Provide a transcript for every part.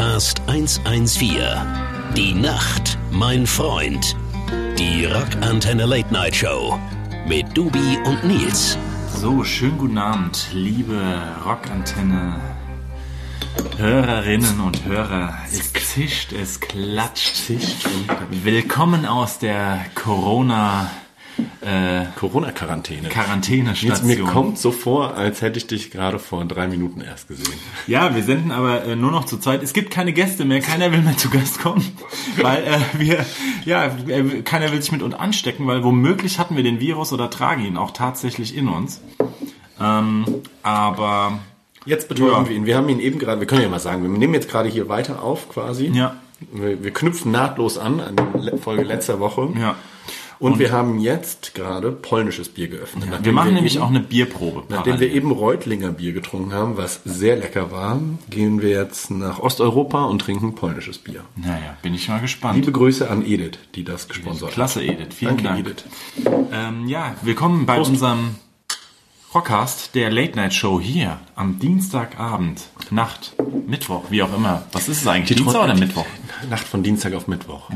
Podcast 114. Die Nacht, mein Freund. Die Rockantenne Late Night Show mit Dubi und Nils. So, schönen guten Abend, liebe Rockantenne Hörerinnen und Hörer. Es zischt, es klatscht. Willkommen aus der Corona äh, Corona-Quarantäne. Quarantänestation. Jetzt, mir kommt so vor, als hätte ich dich gerade vor drei Minuten erst gesehen. Ja, wir senden aber äh, nur noch zur Zeit. Es gibt keine Gäste mehr, keiner will mehr zu Gast kommen, weil äh, wir, ja, äh, keiner will sich mit uns anstecken, weil womöglich hatten wir den Virus oder tragen ihn auch tatsächlich in uns. Ähm, aber Jetzt betäuben Ja. wir ihn. Wir haben ihn eben gerade, wir können ja mal sagen, wir nehmen jetzt gerade hier weiter auf quasi. ja, Wir, wir knüpfen nahtlos an an die Folge letzter Woche. ja. Und, wir haben jetzt gerade polnisches Bier geöffnet. Wir Nachdem machen nämlich eben, auch eine Bierprobe. Nachdem parallel. wir eben Reutlinger Bier getrunken haben, was sehr lecker war, gehen wir jetzt nach Osteuropa und trinken polnisches Bier. Naja, bin ich mal gespannt. Liebe Grüße an Edith, die das gesponsert hat. Klasse, Edith. Vielen Danke, Dank. Edith. Ähm, ja, willkommen bei unserem Rockcast, der Late Night Show hier am Dienstagabend, Nacht, Mittwoch, wie auch immer. Was ist es eigentlich? Dienstag oder die- Mittwoch? Nacht von Dienstag auf Mittwoch.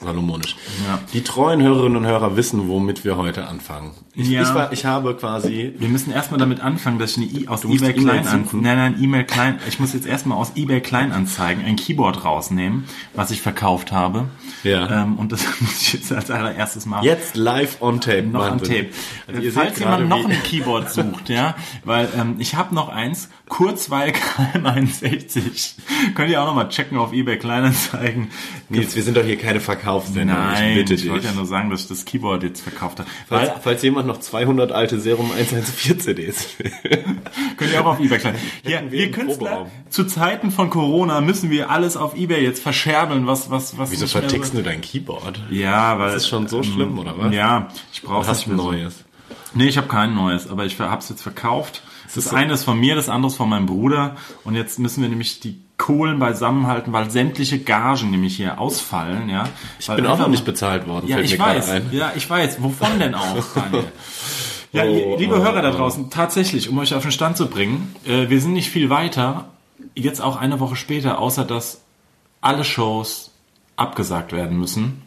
Salomonisch. Ja. Die treuen Hörerinnen und Hörer wissen, womit wir heute anfangen. Ich, Ja. ich, war, ich habe quasi Wir müssen erstmal damit anfangen, dass ich eine I aus musst eBay Kleinanzeigen, nein, nein, E-Mail Klein, ich muss jetzt erstmal aus eBay Kleinanzeigen ein Keyboard rausnehmen, was ich verkauft habe. Ja. Ähm, und das muss ich jetzt als allererstes machen. jetzt live on tape. noch Wahnsinn. Tape. Also Falls jemand noch ein Keyboard sucht, ja, weil ähm, ich habe noch eins, Kurzweil KM61. Könnt ihr auch noch mal checken auf eBay Kleinanzeigen. Nils, wir sind doch hier keine Verkaufssendung. Nein, ich bitte ich dich. wollte ja nur sagen, dass ich das Keyboard jetzt verkauft habe. falls, Weil, falls jemand noch 200 alte Serum 114 CDs will. könnt ihr auch auf eBay Klein. Ja, wir wir Künstler, Proberaum. zu Zeiten von Corona müssen wir alles auf eBay jetzt verscherbeln, was, was, was. Wieso so- vertickst du dein Keyboard? Ja, weil. Das ist schon so schlimm, oder was? Ja, ich brauche Hast du ein neues? Nee, ich habe kein neues, aber ich habe es jetzt verkauft. Das ist so- eine ist von mir, das andere ist von meinem Bruder. Und jetzt müssen wir nämlich die Kohlen beisammenhalten, weil sämtliche Gagen nämlich hier ausfallen. Ja, Ich bin auch noch nicht bezahlt worden, Ja, ich weiß. Ja, ich weiß. Wovon denn auch? Ja, Oh, liebe oh, Hörer da oh. draußen, tatsächlich, um euch auf den Stand zu bringen, äh, wir sind nicht viel weiter, jetzt auch eine Woche später, außer dass alle Shows abgesagt werden müssen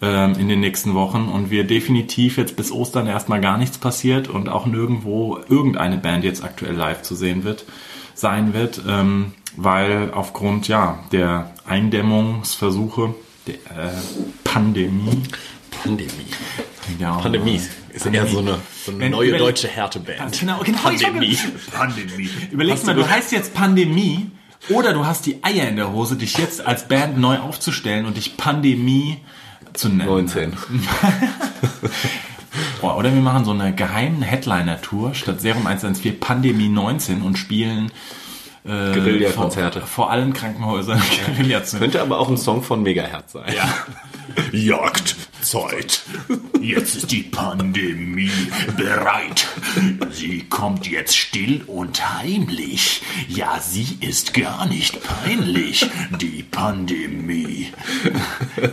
in den nächsten Wochen und wir definitiv jetzt bis Ostern erstmal gar nichts passiert und auch nirgendwo irgendeine Band jetzt aktuell live zu sehen wird, sein wird, ähm, weil aufgrund ja der Eindämmungsversuche der äh, Pandemie Pandemie. ja, Pandemie ist eher so eine, so eine Wenn- neue überleg- deutsche Härteband. Genau, genau. Pandemie. Pandemie. Überleg mal, du du heißt jetzt Pandemie oder du hast die Eier in der Hose, dich jetzt als Band neu aufzustellen und dich Pandemie zu nennen. 19. Boah, oder wir machen so eine geheime Headliner-Tour statt Serum 114 Pandemie 19 und spielen äh, Guerilla-Konzerte. Vor, vor allen Krankenhäusern Guerilla Könnte aber auch ein Song von Megahertz sein. Ja. Jagdzeit. Jetzt ist die Pandemie bereit. Sie kommt jetzt still und heimlich. Ja, sie ist gar nicht peinlich. Die Pandemie.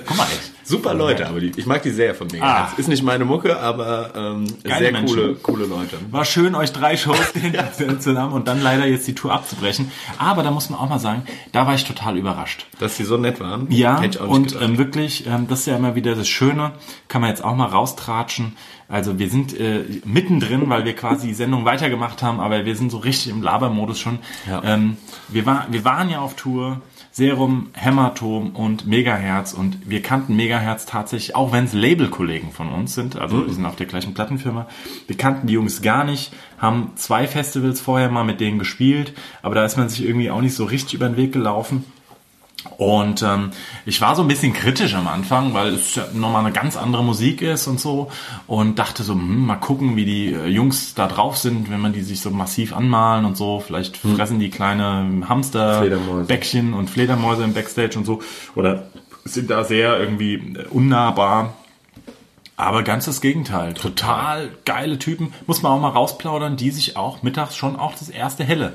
Guck mal, Super Leute, aber die, ich mag die sehr von Megahertz. Ah. Ist nicht meine Mucke, aber ähm, sehr Menschen. coole, coole Leute. War schön, euch drei Shows zu haben und dann leider jetzt die Tour abzubrechen. Aber da muss man auch mal sagen, da war ich total überrascht. Dass die so nett waren, Ja, und ähm, wirklich, ähm, das ist ja immer wieder das Schöne, kann man jetzt auch mal raustratschen. Also wir sind äh, mittendrin, weil wir quasi die Sendung weitergemacht haben, aber wir sind so richtig im Labermodus schon. Ja. Ähm, wir, war, wir waren ja auf Tour, Serum, Hämatom und Megahertz und wir kannten Megahertz tatsächlich, auch wenn es Labelkollegen von uns sind, also Mhm. wir sind auf der gleichen Plattenfirma, wir kannten die Jungs gar nicht, haben zwei Festivals vorher mal mit denen gespielt, aber da ist man sich irgendwie auch nicht so richtig über den Weg gelaufen. Und ähm, ich war so ein bisschen kritisch am Anfang, weil es ja nochmal eine ganz andere Musik ist und so. Und dachte so, hm, mal gucken, wie die äh, Jungs da drauf sind, wenn man die sich so massiv anmalen und so. Vielleicht fressen die kleine Fledermäuse. Hamsterbäckchen und Fledermäuse im Backstage und so. Oder sind da sehr irgendwie äh, unnahbar. Aber ganz das Gegenteil. Total geile Typen. Muss man auch mal rausplaudern, die sich auch mittags schon auch das erste Helle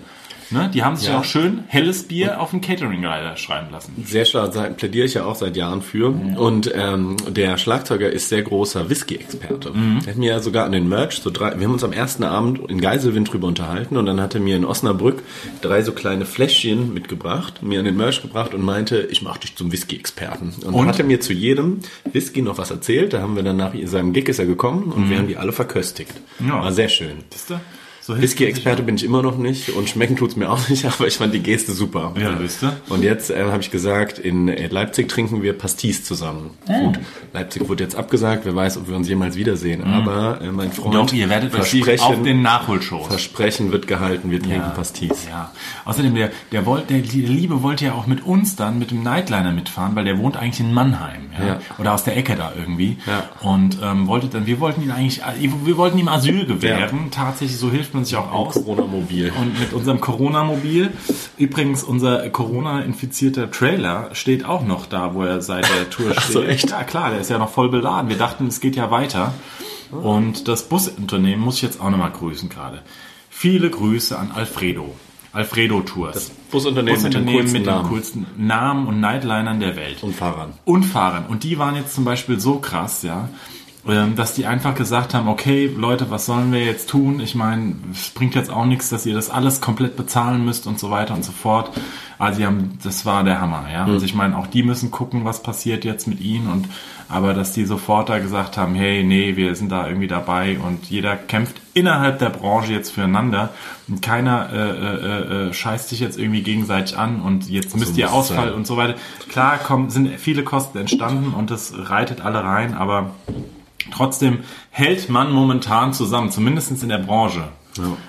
Ne? Die haben sich ja. Auch schön helles Bier auf den Catering-Rider schreiben lassen. Sehr schlau, seit- plädiere ich ja auch seit Jahren für. Und ähm, der Schlagzeuger ist sehr großer Whisky-Experte. Der hat mir ja sogar an den Merch, so drei, wir haben uns am ersten Abend in Geiselwind drüber unterhalten und dann hat er mir in Osnabrück drei so kleine Fläschchen mitgebracht, mir an den Merch gebracht und meinte, ich mache dich zum Whisky-Experten. Und, Und? dann hat er mir zu jedem Whisky noch was erzählt. Da haben wir dann nach seinem Gig ist er gekommen und wir haben die alle verköstigt. Ja. War sehr schön. Siehst du? So Whisky-Experte bin ich immer noch nicht und schmecken tut's mir auch nicht, aber ich fand die Geste super. Ja, wisst ihr? Und jetzt äh, habe ich gesagt, in äh, Leipzig trinken wir Pastis zusammen. Ah. Gut, Leipzig wurde jetzt abgesagt, wer weiß, ob wir uns jemals wiedersehen. Aber äh, mein Freund, Mhm. Doch, ihr werdet Versprechen, auf den Nachholshows. Versprechen wird gehalten, wir trinken Pastis. Ja. Außerdem, der, der, wollt, der, Liebe wollte ja auch mit uns dann, mit dem Nightliner mitfahren, weil der wohnt eigentlich in Mannheim. Ja? Ja. Oder aus der Ecke da irgendwie. Ja. Und ähm, wollte dann, wir wollten ihn eigentlich, wir wollten ihm Asyl gewähren. Tatsächlich, so hilft man sich auch aus. Corona-Mobil. Und mit unserem Corona-Mobil. Übrigens, unser Corona-infizierter Trailer steht auch noch da, wo er seit der Tour steht. so, echt? Ja, klar, der ist ja noch voll beladen. Wir dachten, es geht ja weiter. Und das Busunternehmen muss ich jetzt auch nochmal grüßen gerade. Viele Grüße an Alfredo. Alfredo Tours. Das Busunternehmen mit dem coolsten mit den coolsten Namen und Nightlinern der Welt Und Fahrern. und Fahrern. Und die waren jetzt zum Beispiel so krass, ja, dass die einfach gesagt haben, okay, Leute, was sollen wir jetzt tun? Ich meine, es bringt jetzt auch nichts, dass ihr das alles komplett bezahlen müsst und so weiter und so fort. Also die haben, das war der Hammer, ja. Also ich meine, auch die müssen gucken, was passiert jetzt mit ihnen und aber dass die sofort da gesagt haben, hey, nee, wir sind da irgendwie dabei und jeder kämpft innerhalb der Branche jetzt füreinander und keiner äh, äh, äh, scheißt sich jetzt irgendwie gegenseitig an und jetzt müsst ihr muss es Ausfall sein. und so weiter. Klar kommen, sind viele Kosten entstanden und das reitet alle rein, aber trotzdem hält man momentan zusammen, zumindest in der Branche.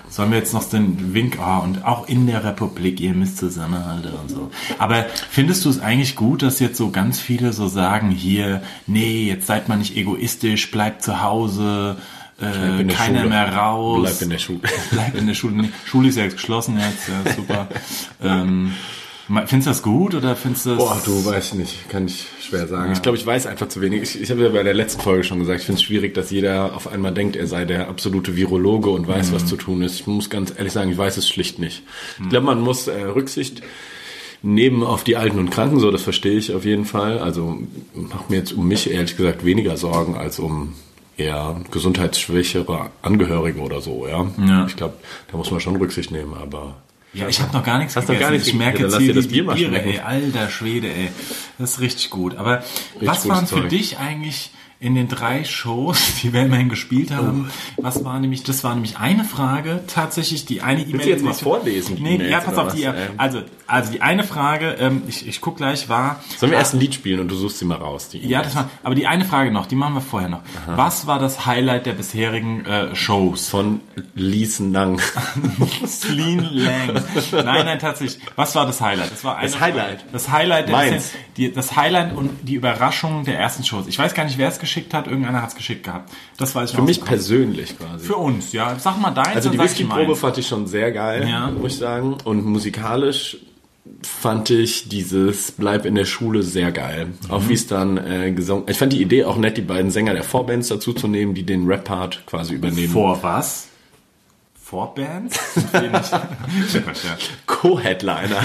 Sollen wir jetzt noch den Wink, ah, und auch in der Republik, ihr müsst zusammenhalten und so. Aber findest du es eigentlich gut, dass jetzt so ganz viele so sagen, hier, nee, jetzt seid mal nicht egoistisch, bleibt zu Hause, äh, keiner Schule. mehr raus. Bleib in der Schule. Bleib in der Schule. Schule ist ja jetzt geschlossen jetzt, ja, super. ähm, findest du das gut oder findest du das... Boah, du weißt nicht, kann ich schwer sagen. Ich glaube, ich weiß einfach zu wenig. Ich, ich habe ja bei der letzten Folge schon gesagt, ich finde es schwierig, dass jeder auf einmal denkt, er sei der absolute Virologe und weiß, was zu tun ist. Ich muss ganz ehrlich sagen, ich weiß es schlicht nicht. Ich glaube, man muss äh, Rücksicht nehmen auf die Alten und Kranken, so das verstehe ich auf jeden Fall. Also macht mir jetzt um mich ehrlich gesagt weniger Sorgen als um eher gesundheitsschwächere Angehörige oder so, ja. Ja. Ich glaube, da muss man schon Rücksicht nehmen, aber Ja, ich habe noch gar nichts Hast noch gar nichts Ich merke gegessen. jetzt hier die Bier Biere, ey, alter Schwede, ey. Das ist richtig gut. Aber was gutes waren für Zeug. dich eigentlich in den drei Shows, die wir immerhin gespielt haben, was war nämlich, das war nämlich eine Frage, tatsächlich die eine E-Mail. du jetzt mal vorlesen, Nee, ja, pass auf, die, also, also die eine Frage, ähm, ich, ich guck gleich, war, Sollen wir erst ein Lied spielen und du suchst sie mal raus? Die ja, das war, aber die eine Frage noch, die machen wir vorher noch. Was war das Highlight der bisherigen äh, Shows? von Lee Nang. Sleen Lang. Nein, nein, tatsächlich. Was war das Highlight? Das war eine Das Highlight? Das Highlight, der Meins. bisher- die, das Highlight und die Überraschung der ersten Shows. Ich weiß gar nicht, wer es geschickt hat. Irgendeiner hat es geschickt gehabt. Das weiß ich Für mich persönlich quasi. Für uns, ja. Sag mal deins, also die Whisky-Probe fand ich schon sehr geil, Ja. muss ich sagen. Und musikalisch fand ich dieses Bleib in der Schule sehr geil. Mhm. Auch wie es dann äh, gesungen. Ich fand die Idee auch nett, die beiden Sänger der Vorbands dazu zu nehmen, die den Rap-Part quasi übernehmen. Vor was? Vor Bands? Sind wir nicht- Quatsch, ja. Co-Headliner.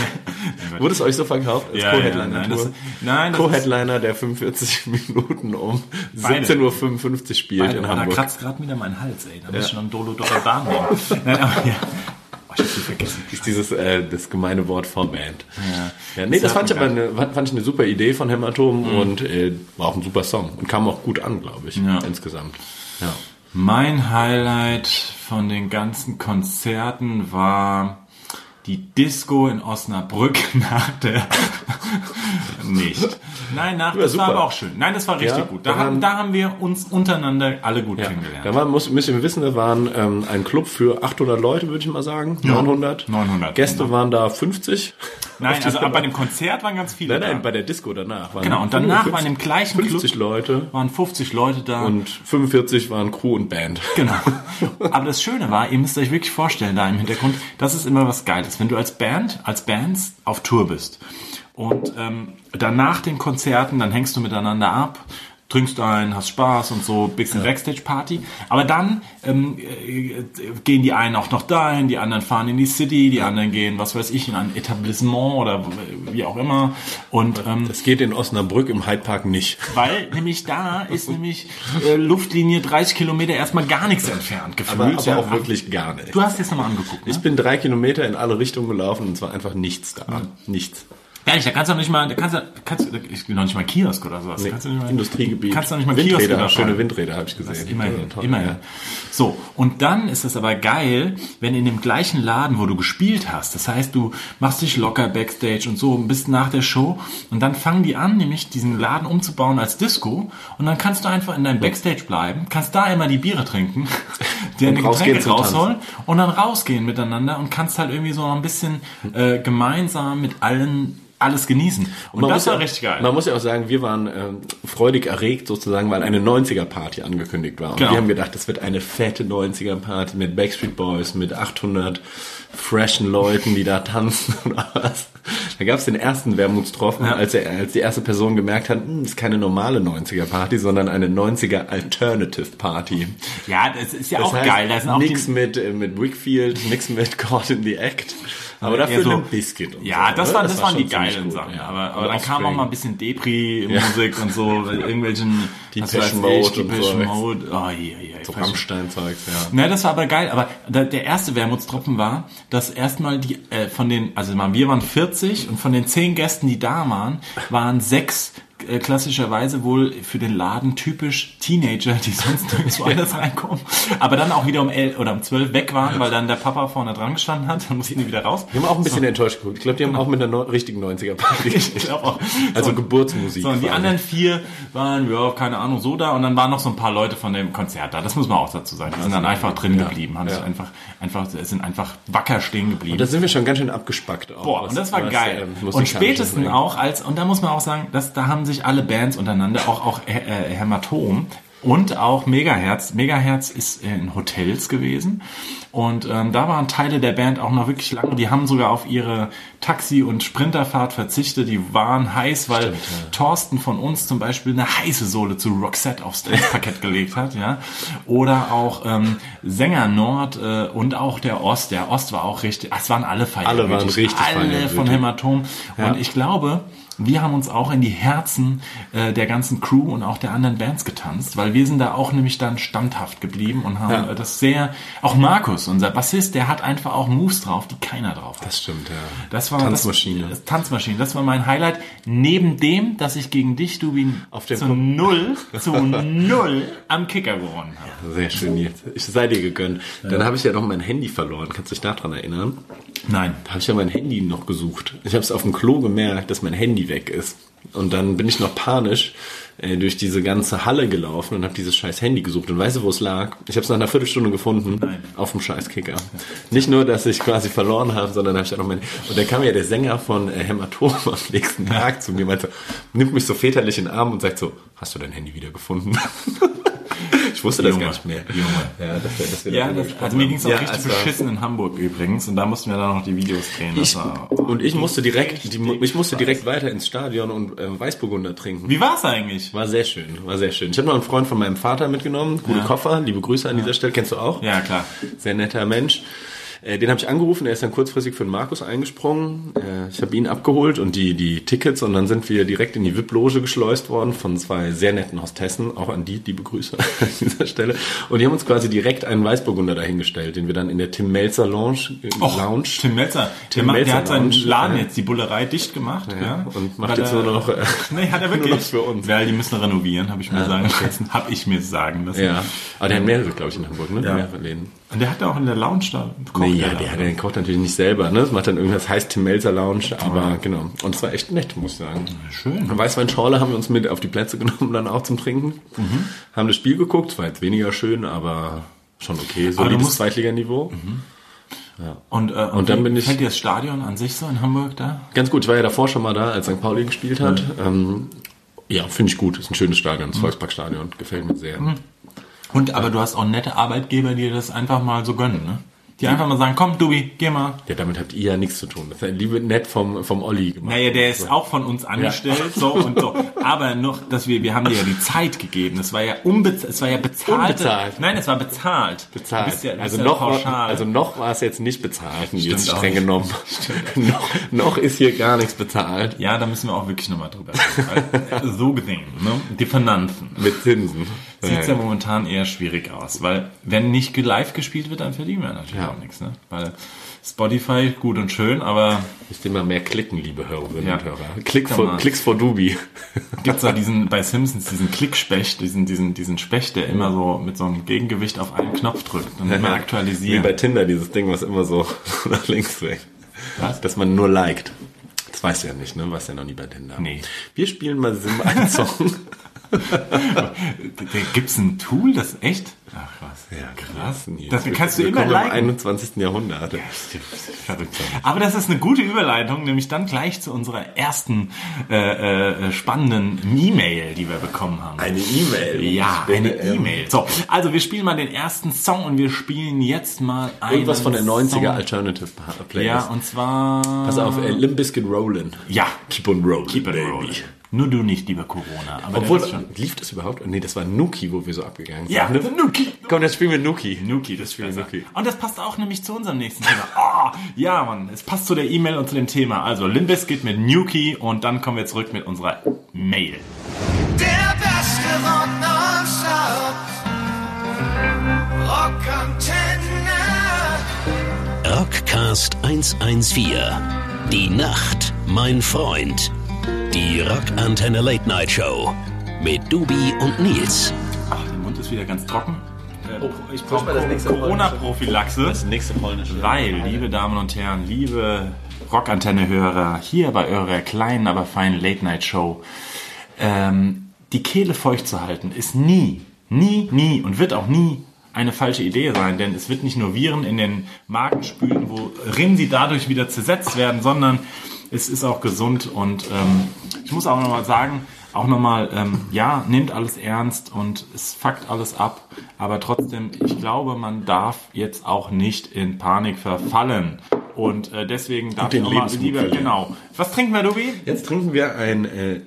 Wurde es euch so verkauft als Ja, ja, Co-Headliner? nein, das- nein, Co-Headliner, der 45 Minuten um Beide. 17.55 Uhr spielt Beide, in oh, da Hamburg. kratzt gerade wieder mein Hals, ey. Da muss ich noch ein Dolo Doppelbahn nehmen. Nein, aber ja. Oh, ich hab sie vergessen. Das ist dieses äh, das gemeine Wort Vorband. Ja. Ja, nee, das, Das fand ich aber eine, fand ich eine super Idee von Hämatom und äh, war auch ein super Song und kam auch gut an, glaube ich, Ja. insgesamt. Ja. Mein Highlight von den ganzen Konzerten war die Disco in Osnabrück nach der nicht. Nein, nach, das war aber auch schön. Nein, das war richtig Ja, gut. Da haben, da haben wir uns untereinander alle gut Ja. kennengelernt. Da war, muss, müsst ihr wissen, da waren ähm, ein Club für 800 Leute, würde ich mal sagen. 900. 900, Gäste genau. waren da 50. Nein, also aber bei dem Konzert waren ganz viele Nein, nein, da. bei der Disco danach. Waren Genau, und danach 50 waren im gleichen 50 Club Leute waren 50 Leute da. und 45 waren Crew und Band. Genau. Aber das Schöne war, ihr müsst euch wirklich vorstellen, da im Hintergrund, das ist immer was Geiles, wenn du als Band, als Bands auf Tour bist und ähm, dann nach den Konzerten, dann hängst du miteinander ab, trinkst ein, hast Spaß und so, bisschen Backstage-Party. Aber dann ähm, äh, gehen die einen auch noch dahin, die anderen fahren in die City, die anderen gehen, was weiß ich, in ein Etablissement oder wie auch immer. Und ähm, Das geht in Osnabrück im Hyde Park nicht. weil nämlich da ist nämlich äh, Luftlinie 30 Kilometer erstmal gar nichts entfernt gefühlt. Aber, aber ja. auch wirklich gar nicht. Du hast jetzt nochmal angeguckt, ne? Ich bin drei Kilometer in alle Richtungen gelaufen und es war einfach nichts da. Nichts. Ehrlich, da kannst du nicht mal, da kannst du, kannst du, ich bin noch nicht mal Kiosk oder sowas. Nee, kannst du nicht mal, Industriegebiet. Kannst du nicht mal Kiosk Windräder, überfahren. schöne Windräder habe ich gesehen. Immerhin, Ja, toll, immerhin. ja. So, und dann ist es aber geil, wenn in dem gleichen Laden, wo du gespielt hast, das heißt, du machst dich locker Backstage und so, bist nach der Show und dann fangen die an, nämlich diesen Laden umzubauen als Disco und dann kannst du einfach in deinem Backstage bleiben, kannst da immer die Biere trinken, dir eine Getränke rausholen und dann rausgehen miteinander und kannst halt irgendwie so ein bisschen äh, gemeinsam mit allen alles genießen. Und, man das muss war ja, richtig geil. Man muss ja auch sagen, wir waren ähm, freudig erregt sozusagen, weil eine 90er-Party angekündigt war. Und Genau. wir haben gedacht, das wird eine fette 90er-Party mit Backstreet Boys, mit 800 freshen Leuten, die da tanzen oder was. Da gab es den ersten Wermutstropfen, Ja. als, er, als die erste Person gemerkt hat, hm, ist keine normale 90er-Party, sondern eine 90er-Alternative-Party. ja, das ist ja Das auch heißt, geil. Da sind auch nix mit, äh, mit Wickfield, nix mit Caught in the Act. Aber dafür so- ein Biscuit. Und Ja, so, das, ne? war, das, waren die geilen Sachen. ja. Aber, aber dann kam auch mal ein bisschen Depri-Musik und so, irgendwelchen was weiß Mode Depeche so. Mode. Oh, je, je, So je, Rammstein-Zeugs, ja. Na, das war aber geil. Aber der, erste Wermutstropfen war, dass erstmal die äh, von den, also wir waren 40 und von den zehn Gästen, die da waren, waren sechs äh, klassischerweise wohl für den Laden typisch Teenager, die sonst nirgendwo anders reinkommen, aber dann auch wieder um elf oder um zwölf weg waren, weil dann der Papa vorne dran gestanden hat, dann mussten die wieder raus. Die haben auch ein bisschen enttäuscht geguckt. Ich glaube, die haben auch mit einer neu- richtigen 90er-Party Ich glaub auch. Also So, Geburtsmusik. So, und die anderen vier waren, ja, keine Ahnung, so da. Und dann waren noch so ein paar Leute von dem Konzert da. Das muss man auch dazu sagen. Die sind dann einfach drin geblieben, haben sich einfach, einfach, sind einfach wacker stehen geblieben. Und da sind wir schon ganz schön abgespackt. Auch, Boah, was- und das war was, geil. ähm, und spätestens auch als, und da muss man auch sagen, dass, da haben sich alle Bands untereinander, auch, auch äh, äh, Hämatom und auch Megaherz. Megaherz ist in Hotels gewesen. Und ähm, da waren Teile der Band auch noch wirklich lange. Die haben sogar auf ihre Taxi- und Sprinterfahrt verzichtet. Die waren heiß, weil Thorsten von uns zum Beispiel eine heiße Sohle zu Roxette aufs Parkett gelegt hat. ja. Oder auch ähm, Sänger Nord äh, und auch der Ost. Der Ost war auch richtig, es waren alle feierwütig. Alle waren richtig Alle feierwütig. von Hämatom. Ja. Und ich glaube, wir haben uns auch in die Herzen äh, der ganzen Crew und auch der anderen Bands getanzt, weil wir sind da auch nämlich dann standhaft geblieben und haben Ja. äh, das sehr, auch Markus, unser Bassist, der hat einfach auch Moves drauf, die keiner drauf hat. Das stimmt, ja. Das war Tanzmaschine. Das, das Tanzmaschine. Das war mein Highlight. Neben dem, dass ich gegen dich, Dubin, Auf dem zu Pop- null, zu null am Kicker gewonnen habe. Sehr schön, Nils. Ich sei dir gegönnt. Dann habe ich ja noch mein Handy verloren. Kannst du dich daran erinnern? Nein. Da habe ich ja mein Handy noch gesucht. Ich habe es auf dem Klo gemerkt, dass mein Handy weg ist. Und dann bin ich noch panisch äh, durch diese ganze Halle gelaufen und habe dieses scheiß Handy gesucht. Und weißt du, wo es lag? Ich habe es nach einer Viertelstunde gefunden. Nein. Auf dem scheiß Kicker. Nicht nur, dass ich quasi verloren habe, sondern habe ich auch noch mein... Und dann kam ja der Sänger von äh, Hämatom am nächsten Tag zu mir und meinte, nimmt mich so väterlich in den Arm und sagt so, hast du dein Handy wieder gefunden? ich wusste das Junge, gar nicht mehr. Junge. Ja, dass wir Ja, das, also mir ging es auch Ja, richtig war- beschissen in Hamburg übrigens. Und da mussten wir dann noch die Videos drehen. Das Ich, war, und ich musste direkt, die, ich musste direkt weiter ins Stadion und äh, Weißburgunder trinken. Wie war's eigentlich? War sehr schön, war sehr schön. Ich habe noch einen Freund von meinem Vater mitgenommen, gute Ja. Koffer, liebe Grüße an dieser Stelle, kennst du auch? Ja, klar. Sehr netter Mensch. Äh, Den habe ich angerufen, er ist dann kurzfristig für den Markus eingesprungen. Äh, Ich habe ihn abgeholt und die, die Tickets und dann sind wir direkt in die VIP-Loge geschleust worden von zwei sehr netten Hostessen, auch an die, liebe Grüße an dieser Stelle. Und die haben uns quasi direkt einen Weißburgunder dahingestellt, den wir dann in der Tim Melzer Lounge, äh, Och, Lounge Tim Melzer. Tim der, Melzer der hat seinen Lounge, Laden ja. jetzt, die Bullerei, dicht gemacht. Ja, und macht jetzt er- nur noch, äh, nee, hat er nur wirklich. noch für uns. Weil die müssen renovieren, habe ich mir sagen lassen. Habe ich mir sagen lassen. Ja, aber der hat mehrere, glaube ich, in Hamburg, ne? Ja. Mehrere Läden. Und der hat auch in der Lounge da. kocht Nee, der ja, der, hat- der kocht natürlich nicht selber, ne? Das macht dann irgendwas, heißt Tim Melzer Lounge, aber genau. Und es war echt nett, muss ich sagen. Schön. Weißweinschorle haben wir uns mit auf die Plätze genommen, dann auch zum Trinken. Mhm. Haben das Spiel geguckt, es war jetzt weniger schön, aber schon okay. Aber du Solides musst- Zweitliganiveau. Und, äh, Und dann wie bin ich- Fällt dir das Stadion an sich so in Hamburg da? Ganz gut, ich war ja davor schon mal da, als St. Pauli gespielt hat. Ähm, ja, finde ich gut. Ist ein schönes Stadion, Mhm. das Volksparkstadion. Gefällt mir sehr. Und aber du hast auch nette Arbeitgeber, die das einfach mal so gönnen, ne? Die einfach mal sagen, komm, Dubi, geh mal. Ja, damit habt ihr ja nichts zu tun. Das ist ja liebe nett vom, vom Olli gemacht. Naja, der ist auch von uns angestellt, so und so. Aber noch, dass wir, wir haben dir ja die Zeit gegeben. Es war ja unbezahlt, es war ja bezahlt. Unbezahlt. Nein, es war bezahlt. bezahlt. Ja, also, ja noch, pauschal. also noch war es jetzt nicht bezahlt, jetzt auch streng nicht. genommen. noch, noch ist hier gar nichts bezahlt. ja, da müssen wir auch wirklich nochmal drüber reden. Weil, so gesehen, ne? Die Finanzen. Mit Zinsen. Sieht ja momentan eher schwierig aus, weil wenn nicht live gespielt wird, dann verdienen wir natürlich Ja. auch nichts. Ne? Weil Spotify gut und schön, aber Müsst ihr mal mehr klicken, liebe Hörerinnen Ja. und Hörer. Klick for. Klicks for Dubi. gibt's da diesen bei Simpsons diesen Klickspecht, diesen diesen diesen Specht, der immer so mit so einem Gegengewicht auf einen Knopf drückt und immer Wie aktualisieren. bei Tinder, dieses Ding, was immer so nach links weg. Was? Dass man nur liked. Das weißt du ja nicht, ne? Warst ja noch nie bei Tinder. Nee. Wir spielen mal Sim einen Song. Da gibt's ein Tool, das echt? Ach was. Ja, krass. Nils. Das kannst du immer liken. im 21. Jahrhundert. Verrückt. Aber das ist eine gute Überleitung, nämlich dann gleich zu unserer ersten äh, äh, spannenden E-Mail, die wir bekommen haben. Eine E-Mail. Ja, eine ähm, E-Mail. So, also wir spielen mal den ersten Song und wir spielen jetzt mal einen Irgendwas von der 90er Song. Alternative Playlist. Ja, und zwar... Pass auf, äh, Limp Bizkit Rollin'. Ja, Keep on rolling, Keep it baby. Nur du nicht, lieber Corona. Aber Obwohl, lief das überhaupt? Nee, das war Nuki, wo wir so abgegangen sind. Ja, ne? Nuki. Komm, jetzt spielen wir Nuki. Nuki, das spielen Nuki. Und das passt auch nämlich zu unserem nächsten Thema. Ah, ja, Mann, es passt zu der E-Mail und zu dem Thema. Also Limbiskit mit Nuki und dann kommen wir zurück mit unserer Mail. Der beste Rock. Rockantenne. Rockcast 114. Die Nacht, mein Freund. Die Rockantenne Late Night Show. Mit Dubi und Nils. Ach, der Mund ist wieder ganz trocken. Äh, ich mal das brauche nächste Corona-Prophylaxe. nächste polnische. Weil, liebe Damen und Herren, liebe Rockantenne-Hörer, hier bei eurer kleinen, aber feinen Late-Night-Show, ähm, die Kehle feucht zu halten, ist nie, nie, nie und wird auch nie eine falsche Idee sein, denn es wird nicht nur Viren in den Magen spülen, worin sie dadurch wieder zersetzt werden, sondern es ist auch gesund und ähm, ich muss auch nochmal sagen, auch nochmal, ähm, ja, nehmt alles ernst und es fuckt alles ab, aber trotzdem, ich glaube, man darf jetzt auch nicht in Panik verfallen. Und äh, deswegen darf den ich auch mal Lebensmut lieber, verlieren. genau. Was trinken wir, Dubi? Jetzt trinken wir ein äh,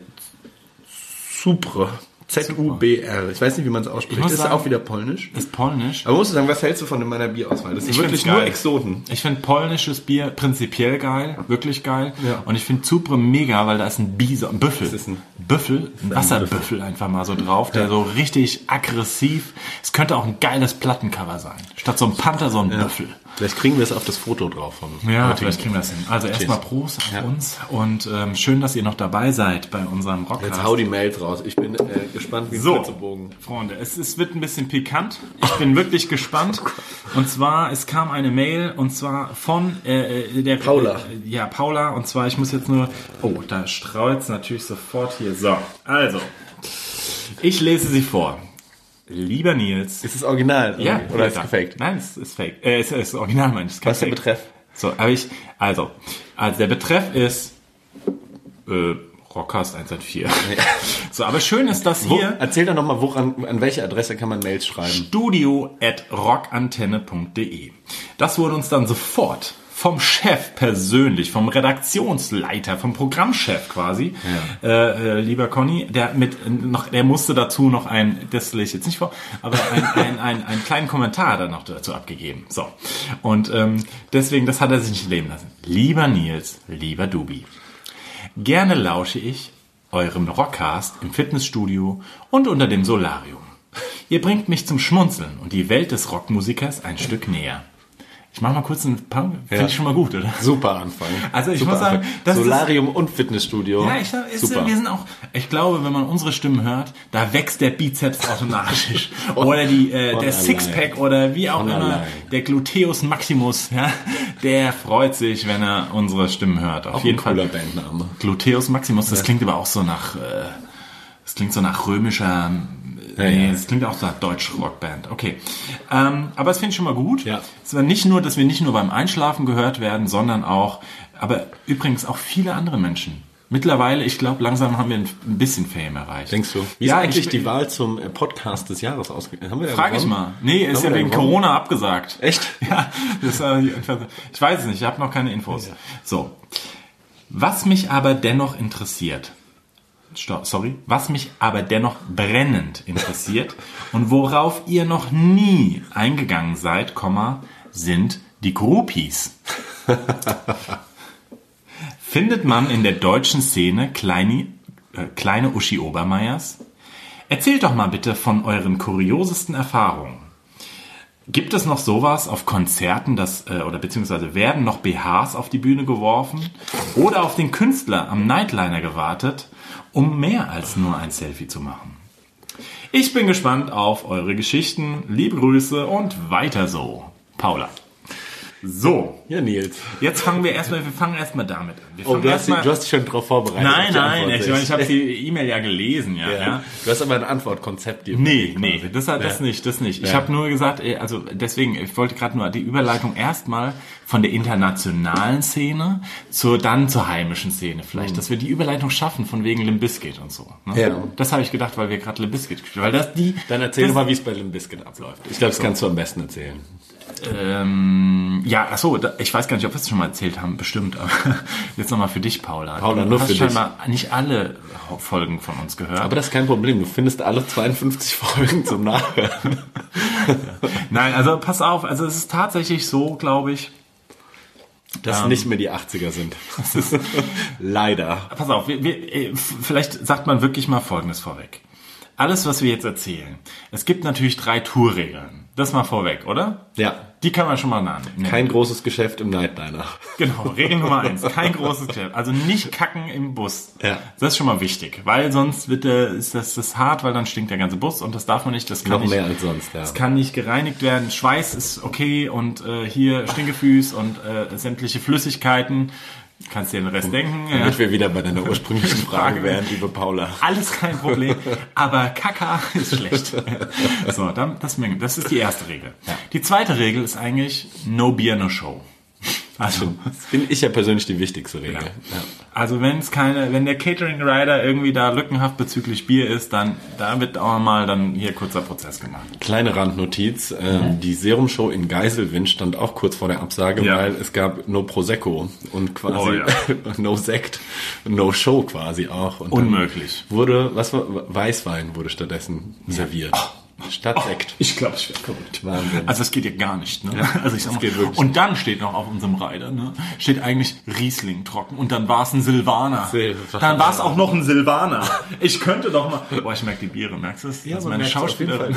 Supre. Z-U-B-R. Ich weiß nicht, wie man es ausspricht. Ist sagen- auch wieder polnisch. Ist polnisch. Aber musst du sagen, was hältst du von meiner Bierauswahl? Das sind Ich wirklich nur. Exoten. Ich finde polnisches Bier prinzipiell geil, wirklich geil. Ja. Und ich finde Zupre mega, weil da ist ein Bison, ein Büffel. Das ist ein- Büffel, ein Wasserbüffel einfach mal so drauf, der so richtig aggressiv. Es könnte auch ein geiles Plattencover sein. Statt so ein Panther so ein Büffel. Vielleicht kriegen wir es auf das Foto drauf. Ja, vielleicht kriegen wir das hin. Also erstmal Prost auf Ja. uns und ähm, schön, dass ihr noch dabei seid bei unserem Jetzt Rockcast. hau die Mails raus. Ich bin äh, gespannt wie ein So, Flitzebogen. Freunde, es, es wird ein bisschen pikant. Ich bin wirklich gespannt. Und zwar, es kam eine Mail und zwar von äh, äh, der Paula. Äh, ja, Paula. Und zwar, ich muss jetzt nur. Oh, da streut natürlich sofort hier. So, also. Ich lese sie vor. Lieber Nils. Ist es original? Ja, Oder ist es gefaked? Nein, es ist fake. Äh, es ist original, meine ich. Es Was ist der Fake. Betreff? So, aber ich, also, also der Betreff ist äh, Rockcast 114. So, aber schön ist, dass Wo, hier erzähl doch nochmal, woran, an welche Adresse kann man Mails schreiben? studio at rockantenne.de. Das wurde uns dann sofort vom Chef persönlich, vom Redaktionsleiter, vom Programmchef quasi, äh, äh, lieber Conny, der mit noch, der musste dazu noch ein, das lese ich jetzt nicht vor, aber ein, ein, ein, einen kleinen Kommentar dann noch dazu abgegeben. So und ähm, deswegen, das hat er sich nicht leben lassen. Lieber Nils, lieber Dubi, gerne lausche ich eurem Rockcast im Fitnessstudio und unter dem Solarium. Ihr bringt mich zum Schmunzeln und die Welt des Rockmusikers ein Stück näher. Ich mache mal kurz einen Punk, finde ich schon mal gut, oder? Super Anfang. Also ich Super muss sagen, das ist- Solarium und Fitnessstudio. Ja, ich glaube, ist- wir sind auch, ich glaube, wenn man unsere Stimmen hört, da wächst der Bizeps automatisch. oder die, äh, der allein. Sixpack oder wie auch Von immer, allein. der Gluteus Maximus, ja, der freut sich, wenn er unsere Stimmen hört. Auf Auch jeden ein Fall. cooler Bandname. Gluteus Maximus, das klingt aber auch so nach, äh, das klingt so nach römischer, Ja, nee, ja. das klingt auch so nach Deutsch-Rockband. Okay. Ähm, aber es finde ich schon mal gut. Ja. Es war nicht nur, dass wir nicht nur beim Einschlafen gehört werden, sondern auch, aber übrigens auch viele andere Menschen Mittlerweile, ich glaube, langsam haben wir ein bisschen Fame erreicht. Denkst du? Wie Ja, ist eigentlich ich- die Wahl zum äh, Podcast des Jahres ausgegangen? Haben wir da Frag ich mal. Nee, ist ja wegen? Corona abgesagt. Echt? Ja, das die, ich weiß es nicht, ich habe noch keine Infos. So. Was mich aber dennoch interessiert, sorry, was mich aber dennoch brennend interessiert und worauf ihr noch nie eingegangen seid, sind die Groupies. Findet man in der deutschen Szene kleine, äh, kleine Uschi Obermeiers? Erzählt doch mal bitte von euren kuriosesten Erfahrungen. Gibt es noch sowas auf Konzerten, das, äh, oder beziehungsweise werden noch BHs auf die Bühne geworfen oder auf den Künstler am Nightliner gewartet, um mehr als nur ein Selfie zu machen? Ich bin gespannt auf eure Geschichten. Liebe Grüße und weiter so. Paula. So, Ja, Nils. jetzt fangen wir erstmal, wir fangen erstmal damit an. Oh, du hast, erstmal- du hast dich schon darauf vorbereitet. Nein, nein, ich, meine, ich habe die E-Mail ja gelesen, ja. ja. ja. Du hast aber ein Antwortkonzept. dir Nee, nee, das, das Ja. nicht, das nicht. Ich habe nur gesagt, äh, also deswegen, ich wollte gerade nur die Überleitung erstmal von der internationalen Szene zur dann zur heimischen Szene vielleicht, dass wir die Überleitung schaffen von wegen Limp Bizkit und so. Ne? Mhm. Ja. Das habe ich gedacht, weil wir gerade Limp Bizkit gespielt weil das die Dann erzähl das, mal, wie es bei Limp Bizkit abläuft. Ich glaube, das kannst du am besten erzählen. Ähm, ja, ach so, da, ich weiß gar nicht, ob wir es schon mal erzählt haben, bestimmt. Aber jetzt nochmal für dich, Paula. Paula, du nur hast für dich. scheinbar nicht alle Folgen von uns gehört. Aber das ist kein Problem. Du findest alle 52 Folgen zum Nachhören. Nein, also pass auf, also es ist tatsächlich so, glaube ich, Dass Ähm. nicht mehr die 80er sind. Leider. Pass auf, wir, wir, äh, vielleicht sagt man wirklich mal Folgendes vorweg. Alles, was wir jetzt erzählen, es gibt natürlich drei Tourregeln. Das mal vorweg, oder? Ja. Die kann man schon mal nennen. Kein großes Geschäft im Nightliner. Genau, Regel Nummer eins. Kein großes Geschäft. Also nicht kacken im Bus. Ja. Das ist schon mal wichtig, weil sonst wird der, ist das, das hart, weil dann stinkt der ganze Bus und das darf man nicht. Das kann Noch nicht, mehr als sonst, ja. Es kann nicht gereinigt werden. Schweiß ist okay und äh, hier Stinkefüß und äh, sämtliche Flüssigkeiten. Kannst dir den Rest denken. Ja. Damit wir wieder bei deiner ursprünglichen Frage wären, liebe Paula. Alles kein Problem, aber Kaka ist schlecht. So, dann, das, das ist die erste Regel. Die zweite Regel ist eigentlich No Beer, No Show. Also, Das finde ich ja persönlich die wichtigste Regel. Ja. also wenn es keine, wenn der Catering Rider irgendwie da lückenhaft bezüglich Bier ist, dann da wird auch mal dann hier kurzer Prozess gemacht. Kleine Randnotiz, ähm, die Serumshow in Geiselwind stand auch kurz vor der Absage, Ja. weil es gab no Prosecco und quasi Oh, ja. no Sekt, no Show quasi auch. Und Unmöglich. Wurde, was war, Weißwein wurde stattdessen serviert. Statt Sekt. Ich glaube, ich werde verrückt. Wahnsinn. Also das geht ja gar nicht. Ne? also ich sag mal, geht wirklich und dann steht noch auf unserem Rider, ne? steht eigentlich Riesling trocken und dann war es ein Silvaner. Silvaner. Dann war es auch noch ein Silvaner. Ich könnte doch mal. Boah, ich merke die Biere, merkst du es? Ja, das ist meine Schauspielerin.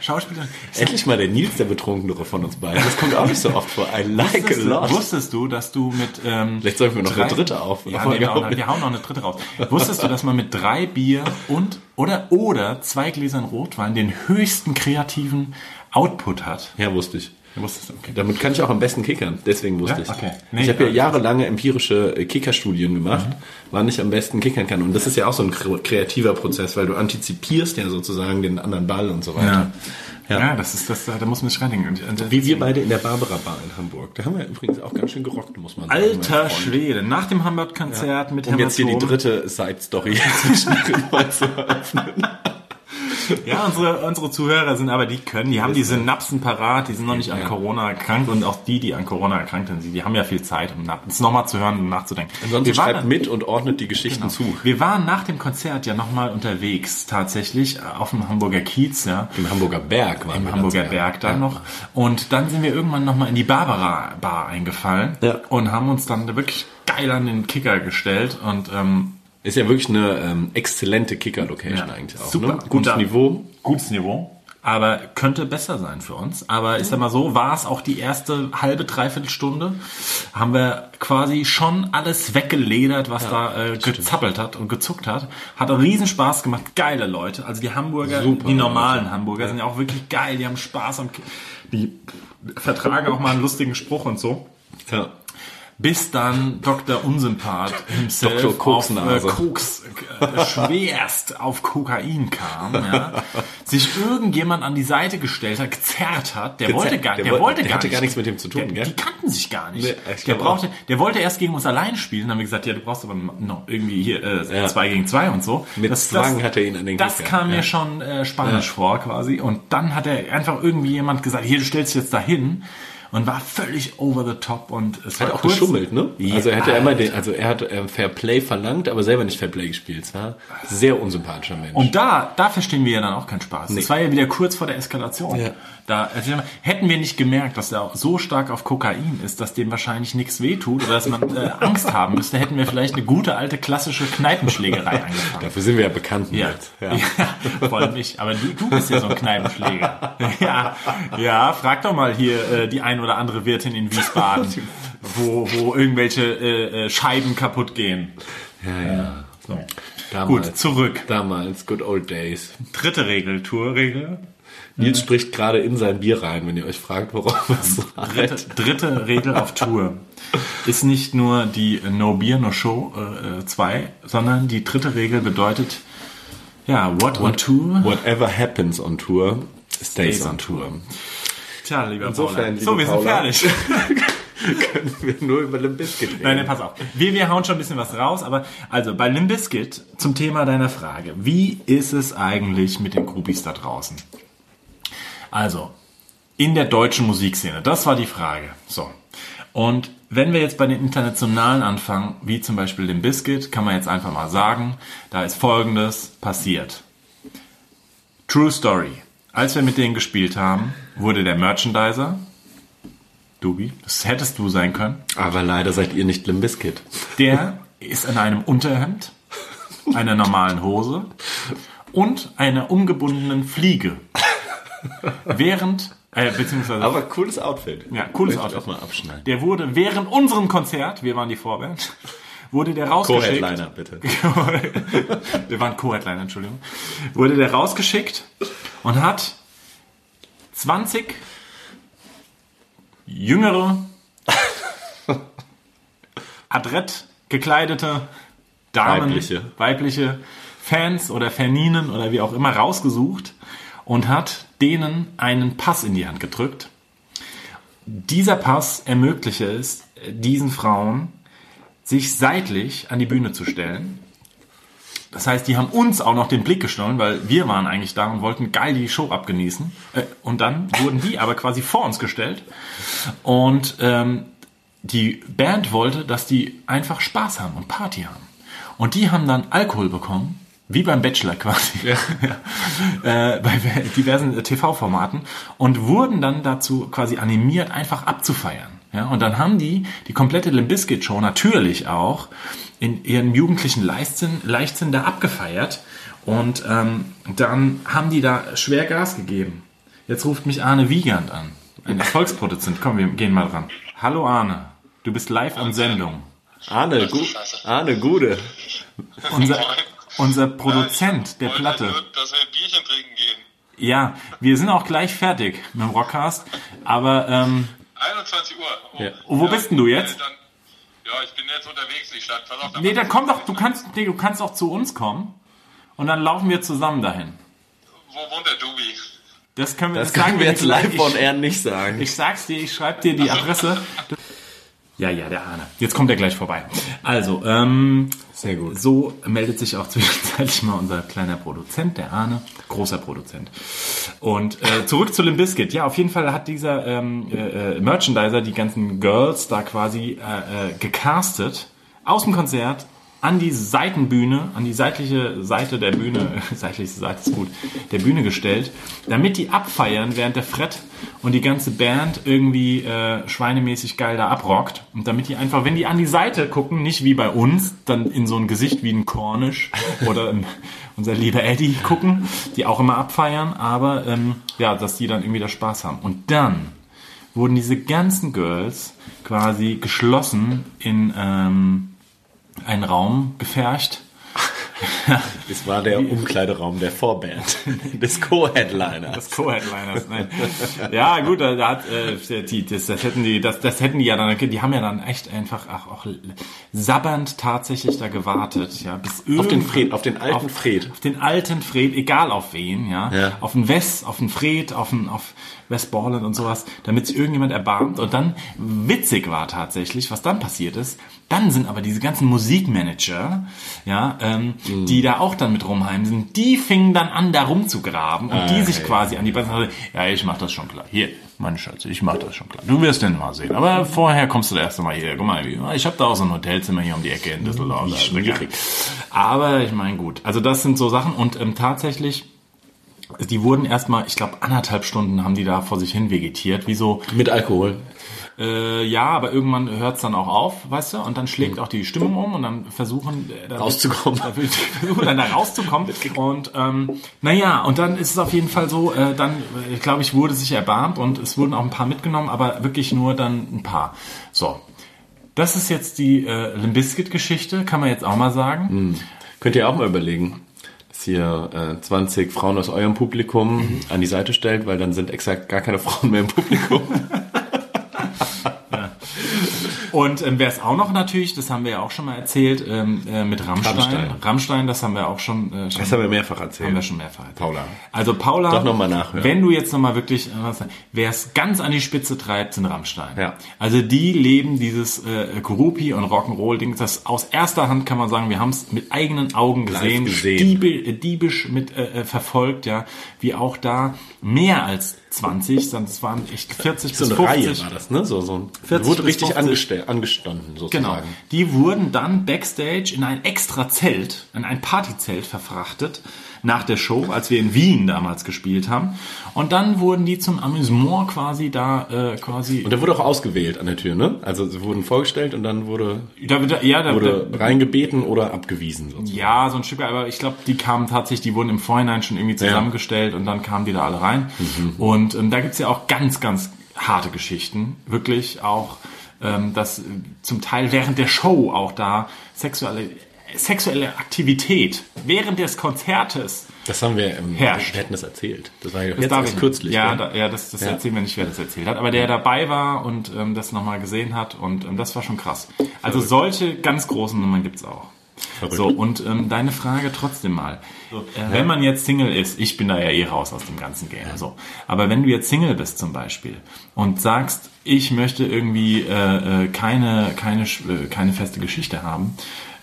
Schauspielerin. Endlich mal der Nils, der Betrunkenere von uns beiden. Das kommt auch nicht so oft vor. I like a Wusstest du, lot. wusstest du, dass du mit ähm, Vielleicht sollten wir noch drei- eine dritte auf. Ja, nee, wir, hauen, wir hauen noch eine dritte raus. Wusstest du, dass man mit drei Bier und oder oder zwei Gläsern Rotwein den höchsten kreativen Output hat? Ja, wusste ich. Okay. Damit kann ich auch am besten kickern. Deswegen wusste Ja? ich. Okay. Nee, ich habe ja ja, jahrelange empirische äh, Kickerstudien gemacht, wann ich am besten kickern kann. Und das ist ja auch so ein kre- kreativer Prozess, weil du antizipierst ja sozusagen den anderen Ball und so weiter. Ja. das ist das, da muss man sich reindenken. Und- und- Wie wir beide in der Barbara Bar in Hamburg. Da haben wir übrigens auch ganz schön gerockt, muss man sagen. Alter. Schwede, nach dem Hamburg-Konzert mit Um jetzt hier die dritte Side-Story zwischendrin mal zu öffnen. Ja, unsere, unsere Zuhörer sind aber, die können, die haben die Synapsen parat, die sind noch nicht an Corona erkrankt und auch die, die an Corona erkrankt sind, die, die haben ja viel Zeit, um es nochmal zu hören und nachzudenken. Ansonsten Wir waren schreibt mit und ordnet die Geschichten Genau. zu. Wir waren nach dem Konzert ja nochmal unterwegs, tatsächlich, äh, auf dem Hamburger Kiez, ja. Im Hamburger Berg waren Im wir Hamburger ja. Berg dann Ja. noch. Und dann sind wir irgendwann nochmal in die Barbara Bar eingefallen Ja. und haben uns dann wirklich geil an den Kicker gestellt und ähm, Ist ja wirklich eine ähm, exzellente Kicker-Location Ja, eigentlich auch. super. Ne? Gutes Guter- Niveau. gutes Niveau. Aber könnte besser sein für uns. Aber ich sag mal so, war es auch die erste halbe, dreiviertel Stunde. Haben wir quasi schon alles weggeledert, was da äh, gezappelt hat und gezuckt hat. Hat riesen Spaß gemacht. Geile Leute. Also die Hamburger, Super die normalen Leute. Hamburger sind ja auch wirklich geil. Die haben Spaß und die vertragen auch mal einen lustigen Spruch und so. Ja. Bis dann Dr. Unsympath himself Dr. auf äh. Koks äh, schwerst auf Kokain kam, ja, sich irgendjemand an die Seite gestellt hat, gezerrt hat, der Gezerrt. wollte gar, Der der, wollte- der gar hatte nicht. gar nichts mit dem zu tun, der, gell? Die kannten sich gar nicht. Nee, der brauchte, der wollte erst gegen uns allein spielen, dann haben wir gesagt, ja, du brauchst aber noch irgendwie hier äh, Ja. zwei gegen zwei und so. Mit Zwang hat er ihn an den Das Kicker. kam Ja. mir schon äh, spanisch vor quasi und dann hat er einfach irgendwie jemand gesagt, hier, du stellst dich jetzt dahin und war völlig over the top und es Hat war auch kurz, geschummelt, ne? Ja, also er hat ja immer den, also er hat ähm, Fair Play verlangt, aber selber nicht Fair Play gespielt. Ein sehr unsympathischer Mensch. Und da, da verstehen wir ja dann auch keinen Spaß. Nee. Das war ja wieder kurz vor der Eskalation. Ja. Da, also, hätten wir nicht gemerkt, dass er so stark auf Kokain ist, dass dem wahrscheinlich nichts wehtut oder dass man äh, Angst haben müsste, hätten wir vielleicht eine gute alte klassische Kneipenschlägerei angefangen. Dafür sind wir ja bekannt. Ja. Nils. Ja. vor allem ich. Aber du, du bist ja so ein Kneipenschläger. Ja, ja frag doch mal hier äh, die ein oder andere Wirtin in Wiesbaden, wo, wo irgendwelche äh, äh, Scheiben kaputt gehen. ja, ja. So. Damals, Gut, zurück. Damals, good old days. Dritte Regel, Tourregel. Nils spricht gerade in sein Bier rein, wenn ihr euch fragt, worauf es so Dritte, dritte Regel auf Tour ist nicht nur die No Beer, No Show 2, äh, sondern die dritte Regel bedeutet, ja, what on tour? Whatever happens on tour, stays Stays on on tour. Tja, lieber Insofern, Paula. So, wir sind fertig. Können wir nur über Limp Bizkit reden. Nein, nein, pass auf. Wir, wir hauen schon ein bisschen was raus, aber also bei Limp Bizkit zum Thema deiner Frage. Wie ist es eigentlich mit den Groupies da draußen? Also, in der deutschen Musikszene, das war die Frage. So. Und wenn wir jetzt bei den internationalen anfangen, wie zum Beispiel Limp Bizkit, kann man jetzt einfach mal sagen, da ist Folgendes passiert. True Story. Als wir mit denen gespielt haben, wurde der Merchandiser, Dubi, das hättest du sein können, Aber leider seid ihr nicht Limp Bizkit. der ist in einem Unterhemd, einer normalen Hose und einer umgebundenen Fliege. Während, äh, beziehungsweise, Aber cooles Outfit. ja, cooles Möchte Outfit. auch mal abschneiden. Der wurde während unserem Konzert, wir waren die Vorband, wurde der rausgeschickt. Co-Headliner, bitte. wir waren Co-Headliner, Entschuldigung. Wurde der rausgeschickt und hat 20 jüngere, adrett gekleidete Damen, Weibliche. weibliche Fans oder Faninen oder wie auch immer rausgesucht und hat denen einen Pass in die Hand gedrückt. Dieser Pass ermögliche es diesen Frauen, sich seitlich an die Bühne zu stellen. Das heißt, die haben uns auch noch den Blick gestohlen, weil wir waren eigentlich da und wollten geil die Show abgenießen. Äh, Und dann wurden die aber quasi vor uns gestellt. Und ähm, die Band wollte, dass die einfach Spaß haben und Party haben. Und die haben dann Alkohol bekommen, wie beim Bachelor quasi, ja. äh, bei diversen TV-Formaten und wurden dann dazu quasi animiert, einfach abzufeiern. Ja, und dann haben die die komplette Limp Bizkit Show natürlich auch in ihrem jugendlichen Leichtsinn, Leichtsinn da abgefeiert und ähm, dann haben die da schwer Gas gegeben. Jetzt ruft mich Arne Wiegand an, ein Erfolgsproduzent. Komm, wir gehen mal ran. Hallo Arne, du bist live on Sendung. Arne, gu Arne, Gude. Unser, unser Produzent der Wollte Platte. Nur, dass wir ein Bierchen trinken gehen. Ja, wir sind auch gleich fertig mit dem Rockcast. Aber ähm, 21 Uhr. Oh, Ja. wo bist denn du jetzt? Dann, ja, ich bin jetzt unterwegs. Ich stand pass auf, nee, dann komm doch, du kannst, nee, du kannst auch zu uns kommen und dann laufen wir zusammen dahin. Wo wohnt der Dubi? Das können wir, Das sagen können wir jetzt live von Air nicht sagen. Ich sag's dir, ich schreib dir die Adresse. Ja, ja, der Arne. Jetzt kommt er gleich vorbei. Also, ähm, Sehr gut. so meldet sich auch zwischenzeitlich mal unser kleiner Produzent, der Arne, großer Produzent. Und äh, zurück zu Limp Bizkit. Ja, auf jeden Fall hat dieser ähm, äh, äh, Merchandiser die ganzen Girls da quasi äh, äh, gecastet aus dem Konzert an die Seitenbühne, an die seitliche Seite der Bühne, seitliche Seite ist gut, der Bühne gestellt, damit die abfeiern, während der Fred und die ganze Band irgendwie äh, schweinemäßig geil da abrockt. Und damit die einfach, wenn die an die Seite gucken, nicht wie bei uns, dann in so ein Gesicht wie ein Cornish oder unser lieber Eddie gucken, die auch immer abfeiern, aber ähm, ja, dass die dann irgendwie da Spaß haben. Und dann wurden diese ganzen Girls quasi geschlossen in ähm, einen Raum gefercht Es war der Umkleideraum der Vorband, des Co-Headliners. des Co-Headliners. Nein. Ja, gut, da, hat äh, die, das, das hätten die, das, das hätten die ja dann, die haben ja dann echt einfach auch, auch sabbernd tatsächlich da gewartet, ja, bis Auf den Fred, auf den alten auf, Fred. Auf den alten Fred, egal auf wen, ja. Ja. Auf den Wes, auf den Fred, auf den, auf West Borland und sowas, damit sich irgendjemand erbarmt. Und dann witzig war tatsächlich, was dann passiert ist. Dann sind aber diese ganzen Musikmanager, ja, ähm, Mhm. die da auch dann mit rumheim sind, die fingen dann an, da rumzugraben und die sich quasi an die Basen, ja, ich mach das schon klar. Hier, meine Schatz, ich mach das schon klar. Du wirst den mal sehen. Aber vorher kommst du das erste Mal hier. Guck mal, ich habe da auch so ein Hotelzimmer hier um die Ecke in Düsseldorf. Egal. Aber ich meine, gut. Also das sind so Sachen und ähm, tatsächlich, die wurden erstmal, ich glaube, anderthalb Stunden haben die da vor sich hin vegetiert, wie so, Mit Alkohol. äh, ja, aber irgendwann hört's dann auch auf, weißt du, und dann schlägt auch die Stimmung um und dann versuchen äh, da- Rauszukommen. versuchen dann da rauszukommen und ähm, naja, und dann ist es auf jeden Fall so, äh, dann, äh, glaube ich, wurde sich erbarmt und es wurden auch ein paar mitgenommen, aber wirklich nur dann ein paar. So. Das ist jetzt die äh, Limbiskit-Geschichte, kann man jetzt auch mal sagen. Könnt ihr auch mal überlegen, dass ihr äh, 20 Frauen aus eurem Publikum an die Seite stellt, weil dann sind exakt gar keine Frauen mehr im Publikum. Und ähm, wer es auch noch natürlich, das haben wir ja auch schon mal erzählt, ähm, äh, mit Rammstein. Rammstein. Rammstein, das haben wir auch schon, äh, schon Das haben wir mehrfach erzählt. haben wir schon mehrfach erzählt. Paula. Also Paula, Doch noch mal nachhören. wenn du jetzt nochmal wirklich, äh, wer es ganz an die Spitze treibt, sind Rammstein. Ja. Also die leben dieses äh, Groupie und Rock'n'Roll-Ding, das aus erster Hand kann man sagen, wir haben es mit eigenen Augen gesehen, gesehen. Äh, diebisch mit äh, äh, verfolgt, ja, wie auch da mehr als 20, sondern es waren echt 40 So bis eine 50. Reihe war das, ne? So, so ein, 40 wurde richtig 50. angestanden, sozusagen. Genau. Die wurden dann backstage in ein extra Zelt, in ein Partyzelt verfrachtet nach der Show, als wir in Wien damals gespielt haben. Und dann wurden die zum Amüsement quasi da äh, quasi. Und da wurde auch ausgewählt an der Tür, ne? Also sie wurden vorgestellt und dann wurde, da, da, ja, da, wurde da, reingebeten oder abgewiesen. Sozusagen. ja, so ein Stück, weit, aber ich glaube, die kamen tatsächlich, die wurden im Vorhinein schon irgendwie zusammengestellt und dann kamen die da alle rein. Und ähm, da gibt's ja auch ganz, ganz harte Geschichten, wirklich auch, ähm, dass äh, zum Teil während der Show auch da sexuelle sexuelle Aktivität während des Konzertes Das haben wir im Herrscht. Wir hätten das erzählt. Das war ja Das jetzt kürzlich. Ja, gell? da, ja das, das Ja. erzählen wir nicht, wer das erzählt hat. Aber der dabei war und ähm, das nochmal gesehen hat und ähm, das war schon krass. Also solche ganz großen Nummern gibt's auch. Verrückt. So, und ähm, deine Frage trotzdem mal. Äh, Wenn man jetzt Single ist, ich bin da ja eh raus aus dem ganzen Game. So. Aber wenn du jetzt Single bist zum Beispiel und sagst, ich möchte irgendwie äh, äh, keine, keine, äh, keine feste Geschichte haben,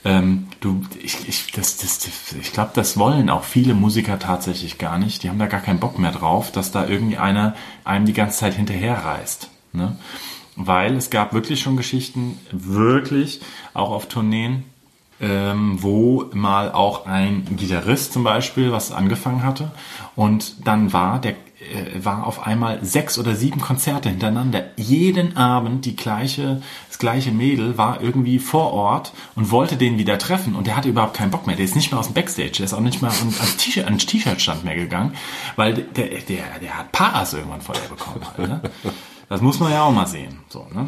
ähm, du, ich, ich, das, das, das, ich glaube, das wollen auch viele Musiker tatsächlich gar nicht. Die haben da gar keinen Bock mehr drauf, dass da irgendwie einer einem die ganze Zeit hinterherreist. Ne? Weil es gab wirklich schon Geschichten, wirklich, auch auf Tourneen, ähm, wo mal auch ein Gitarrist zum Beispiel was angefangen hatte und dann war der äh, war auf einmal sechs oder sieben Konzerte hintereinander. Jeden Abend die gleiche, das gleiche Mädel war irgendwie vor Ort und wollte den wieder treffen und der hatte überhaupt keinen Bock mehr. Der ist nicht mehr aus dem Backstage, der ist auch nicht an- ans T-Shirt, ans T-Shirt-Stand mehr gegangen, weil der, der, der hat Paras irgendwann vor der bekommen. Halt, ne? Das muss man ja auch mal sehen. So, ne?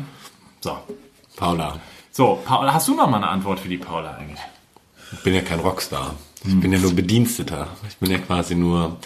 So. Paula, So, Paula, hast du noch mal eine Antwort für die Paula eigentlich? ich bin ja kein Rockstar. Ich bin ja nur Bediensteter. Ich bin ja quasi nur,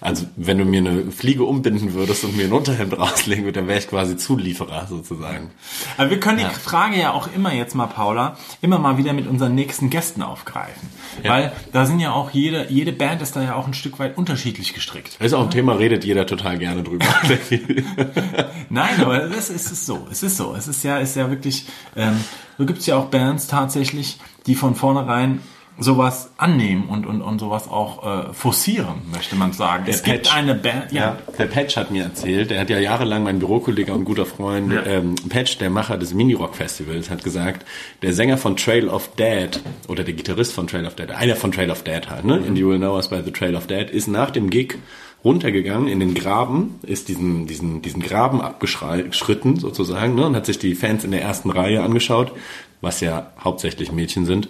also wenn du mir eine Fliege umbinden würdest und mir ein Unterhemd rauslegen würdest, dann wäre ich quasi Zulieferer sozusagen. Aber wir können die Frage ja auch immer jetzt mal, Paula, immer mal wieder mit unseren nächsten Gästen aufgreifen. Weil da sind ja auch jede, jede Band ist da ja auch ein Stück weit unterschiedlich gestrickt. Ist auch ein Thema, redet jeder total gerne drüber. Nein, aber es ist, es so. Es ist so. Es ist ja, ist ja wirklich, ähm, so gibt's ja auch Bands tatsächlich, die von vornherein sowas annehmen und, und, und sowas auch äh, forcieren, möchte man sagen. es gibt Patch. eine Band, ja, Ja, der Patch hat mir erzählt, der hat ja jahrelang mein Bürokollege und guter Freund, ähm, Patch, der Macher des Mini-Rock-Festivals, hat gesagt, der Sänger von Trail of Dead oder der Gitarrist von Trail of Dead, einer von Trail of Dead halt, ne? And You Will Know Us by the Trail of Dead, ist nach dem Gig runtergegangen in den Graben, ist diesen, diesen, diesen Graben abgeschritten sozusagen, ne? Und hat sich die Fans in der ersten Reihe angeschaut, was ja hauptsächlich Mädchen sind.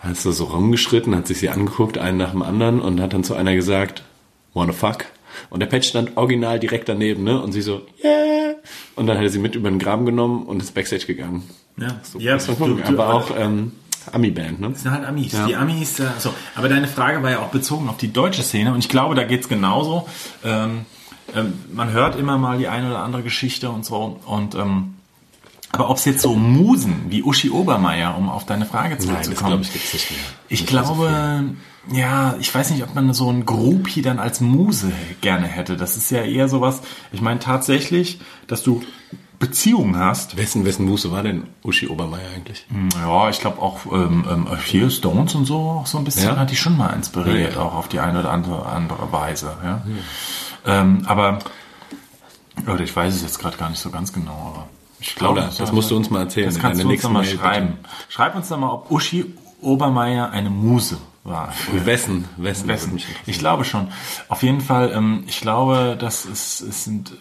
Hat so so rumgeschritten, hat sich sie angeguckt, einen nach dem anderen und hat dann zu einer gesagt, wanna fuck? Und der Patch stand original direkt daneben, ne? Und sie so, yeah! Und dann hat er sie mit über den Graben genommen und ist Backstage gegangen. ja. So, muss man gucken. Aber auch, ähm, Ami-Band, ne? Das sind halt Amis. Die Amis, äh, so. Aber deine Frage war ja auch bezogen auf die deutsche Szene und ich glaube, da geht's genauso. Ähm, ähm, man hört immer mal die eine oder andere Geschichte und so und ähm, aber ob es jetzt so Musen wie Uschi Obermeier, um auf deine Frage Nein, das zurückzukommen, glaube ich gibt's nicht mehr. ich Nicht mehr so glaube, ja, ich weiß nicht, ob man so ein Groupie dann als Muse gerne hätte. Das ist ja eher sowas, ich meine tatsächlich, dass du Beziehungen hast. Wessen, wessen Muße war denn Uschi Obermeier eigentlich? Ja, ich glaube auch ähm, ähm, hier Stones und so auch so ein bisschen Ja? hat die schon mal inspiriert, Ja, ja. auch auf die eine oder andere, andere Weise. Ja? Ähm, aber oder ich weiß es jetzt gerade gar nicht so ganz genau, aber ich glaube, Paula, das musst du uns mal erzählen Das kannst du uns mal Mail, schreiben. Schreib uns doch mal, ob Uschi Obermeier eine Muse war. Wessen, wessen, Wessen? Ich glaube schon. Auf jeden Fall, ähm, ich glaube, dass es, es sind äh,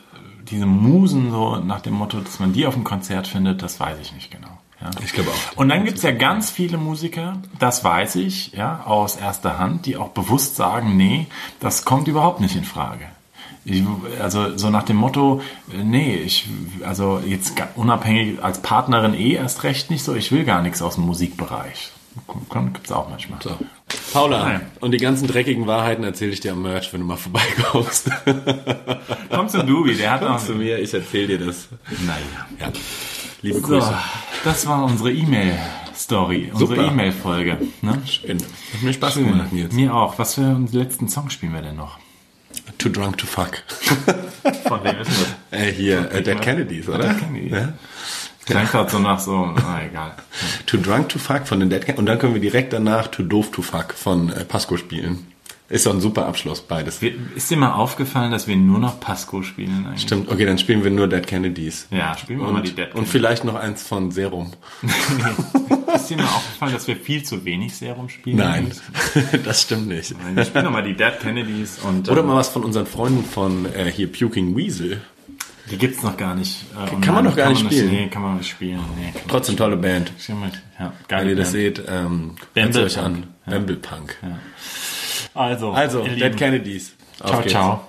diese Musen so nach dem Motto, dass man die auf dem Konzert findet, das weiß ich nicht genau. Ja. Ich glaube auch. Und dann gibt's ja ganz viele Musiker, das weiß ich, ja, aus erster Hand, die auch bewusst sagen, nee, das kommt überhaupt nicht in Frage. Ich, also so nach dem Motto, äh, nee, ich, also jetzt unabhängig als Partnerin eh erst recht nicht so, ich will gar nichts aus dem Musikbereich. Gibt's auch manchmal. So. Paula, Nein. und die ganzen dreckigen Wahrheiten erzähle ich dir am Merch, wenn du mal vorbeikommst. Komm zum Dubi, der hat Komm noch... zu mir, ich erzähle dir das. Naja. Ja. Liebe So, Grüße. das war unsere E-Mail-Story, unsere. E-Mail-Folge. Ne? Schön. Hat mir Spaß gemacht, Nils. Mir auch. Was für einen letzten Song spielen wir denn noch? Too drunk to fuck. Von wem ist das? Äh, hier, äh, Dead Kennedys, oder? Dead Kennedys. Ja? Klingt halt so nach so, na egal. Too drunk to fuck von den Dead Kennedys. Und dann können wir direkt danach Too doof to fuck von äh, Pasco spielen. Ist doch ein super Abschluss, beides. Ist dir mal aufgefallen, dass wir nur noch Pasco spielen eigentlich? Stimmt, okay, dann spielen wir nur Dead Kennedys. Ja, spielen wir Und, mal die Dead und Kennedys. vielleicht noch eins von Serum. Ist dir mal aufgefallen, dass wir viel zu wenig Serum spielen? Nein, das stimmt nicht. Wir spielen nochmal die Dead Kennedys und Oder ähm, mal was von unseren Freunden von äh, hier Puking Weasel. die gibt's noch gar nicht. Äh, Kann man noch gar nicht spielen. Nee, kann man nicht spielen. Nee, Trotzdem tolle Band. nicht. Ja, Wenn ihr das seht, ähm, hört euch an. Ja. Bamble Punk. Also, Also, Dead Lieben. Kennedys. Auf Ciao, geht's. ciao.